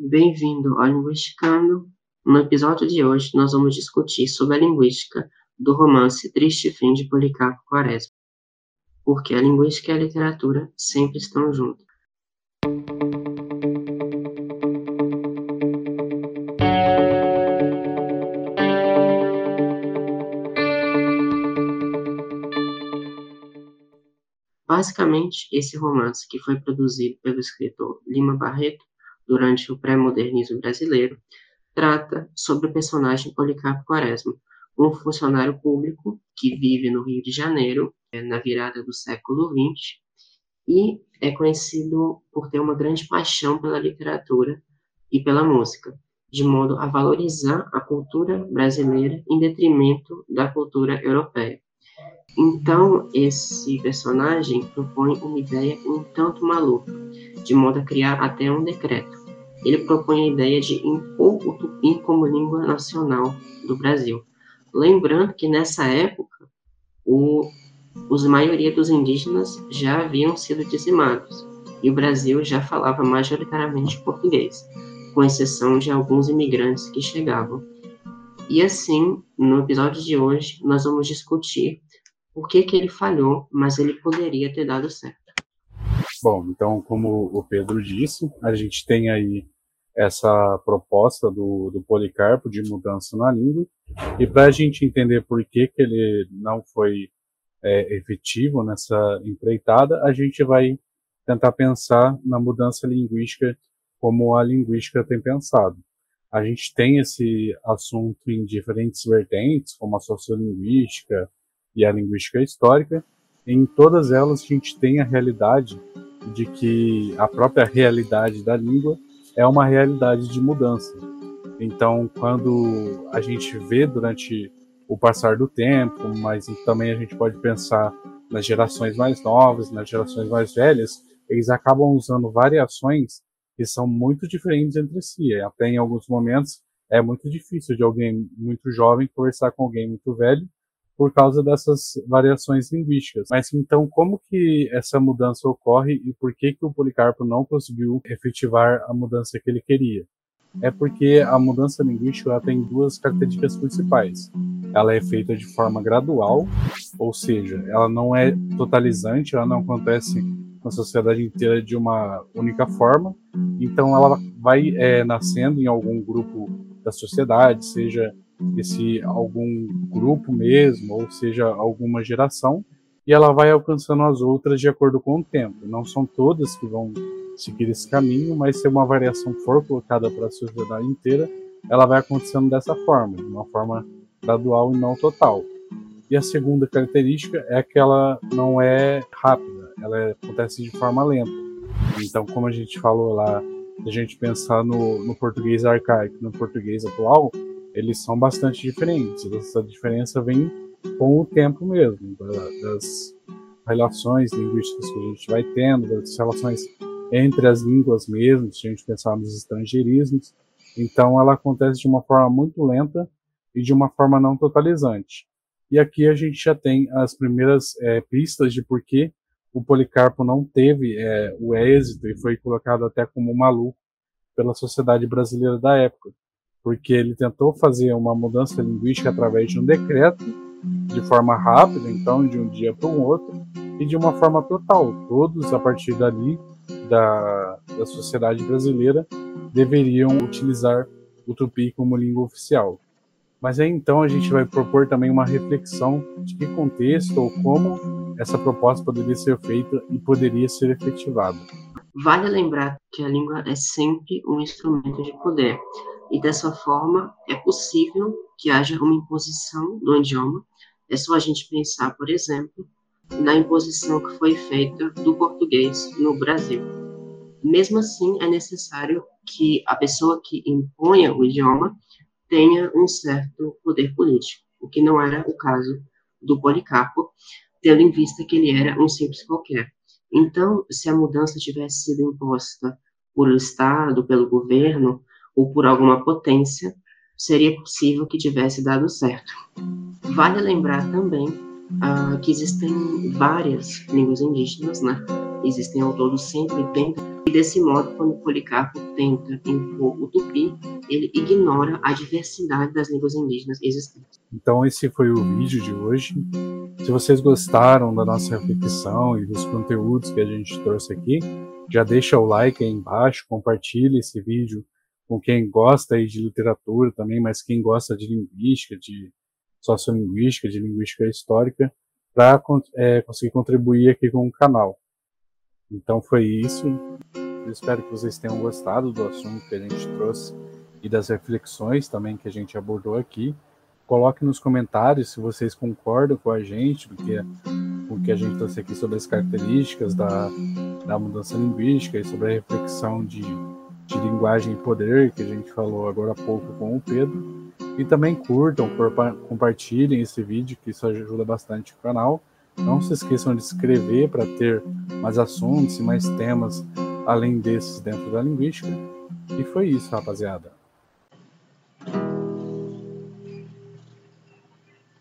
Bem-vindo ao Linguisticando. No episódio de hoje, nós vamos discutir sobre a linguística do romance Triste Fim de Policarpo Quaresma, porque a linguística e a literatura sempre estão juntas. Basicamente, esse romance, que foi produzido pelo escritor Lima Barreto durante o pré-modernismo brasileiro, trata sobre o personagem Policarpo Quaresma, um funcionário público que vive no Rio de Janeiro, eh, na virada do século XX, e é conhecido por ter uma grande paixão pela literatura e pela música, de modo a valorizar a cultura brasileira em detrimento da cultura europeia. Então, esse personagem propõe uma ideia um tanto maluca, de modo a criar até um decreto. Ele propõe a ideia de impor o tupi como língua nacional do Brasil. Lembrando que nessa época, o, os maioria dos indígenas já haviam sido dizimados e o Brasil já falava majoritariamente português, com exceção de alguns imigrantes que chegavam. E assim, no episódio de hoje, nós vamos discutir por que, que ele falhou, mas ele poderia ter dado certo. Bom, então, como o Pedro disse, a gente tem aí essa proposta do, do Policarpo de mudança na língua, e para a gente entender por que, que ele não foi é, efetivo nessa empreitada, a gente vai tentar pensar na mudança linguística como a linguística tem pensado. A gente tem esse assunto em diferentes vertentes, como a sociolinguística, e a linguística histórica, em todas elas a gente tem a realidade de que a própria realidade da língua é uma realidade de mudança. Então, quando a gente vê durante o passar do tempo, mas também a gente pode pensar nas gerações mais novas, nas gerações mais velhas, eles acabam usando variações que são muito diferentes entre si. Até em alguns momentos é muito difícil de alguém muito jovem conversar com alguém muito velho, por causa dessas variações linguísticas. Mas então, como que essa mudança ocorre e por que que o Policarpo não conseguiu efetivar a mudança que ele queria? É porque a mudança linguística tem duas características principais. Ela é feita de forma gradual, ou seja, ela não é totalizante, ela não acontece na sociedade inteira de uma única forma. Então, ela vai é, nascendo em algum grupo da sociedade, seja esse algum grupo mesmo, ou seja, alguma geração, e ela vai alcançando as outras de acordo com o tempo. Não são todas que vão seguir esse caminho, mas se uma variação for colocada para a sociedade inteira, ela vai acontecendo dessa forma, de uma forma gradual e não total. E a segunda característica é que ela não é rápida, ela é, acontece de forma lenta. Então, como a gente falou lá, a gente pensar no, no português arcaico, no português atual, eles são bastante diferentes. Essa diferença vem com o tempo mesmo, das relações linguísticas que a gente vai tendo, das relações entre as línguas mesmo, se a gente pensar nos estrangeirismos. Então, ela acontece de uma forma muito lenta e de uma forma não totalizante. E aqui a gente já tem as primeiras é, pistas de por que o Policarpo não teve é, o êxito e foi colocado até como maluco pela sociedade brasileira da época porque ele tentou fazer uma mudança linguística através de um decreto, de forma rápida, então, de um dia para o outro, e de uma forma total. Todos, a partir dali, da, da sociedade brasileira, deveriam utilizar o tupi como língua oficial. Mas aí então a gente vai propor também uma reflexão de que contexto ou como essa proposta poderia ser feita e poderia ser efetivada. Vale lembrar que a língua é sempre um instrumento de poder, e dessa forma é possível que haja uma imposição do idioma. É só a gente pensar, por exemplo, na imposição que foi feita do português no Brasil. Mesmo assim, é necessário que a pessoa que imponha o idioma tenha um certo poder político, o que não era o caso do Policarpo, tendo em vista que ele era um simples qualquer. Então, se a mudança tivesse sido imposta por o Estado, pelo governo, ou por alguma potência, seria possível que tivesse dado certo. Vale lembrar também uh, que existem várias línguas indígenas, né? Existem ao todo 180, e desse modo, quando Policarpo tenta impor o tupi, ele ignora a diversidade das línguas indígenas existentes. Então esse foi o vídeo de hoje. Se vocês gostaram da nossa reflexão e dos conteúdos que a gente trouxe aqui, já deixa o like aí embaixo, compartilhe esse vídeo com quem gosta aí de literatura também, mas quem gosta de linguística, de sociolinguística, de linguística histórica, para é, conseguir contribuir aqui com o canal. Então foi isso. Eu espero que vocês tenham gostado do assunto que a gente trouxe e das reflexões também que a gente abordou aqui. Coloque nos comentários se vocês concordam com a gente, porque o que a gente trouxe aqui sobre as características da, da mudança linguística e sobre a reflexão de, de linguagem e poder que a gente falou agora há pouco com o Pedro. E também curtam, compartilhem esse vídeo, que isso ajuda bastante o canal. Não se esqueçam de se inscrever para ter mais assuntos e mais temas além desses dentro da linguística. E foi isso, rapaziada.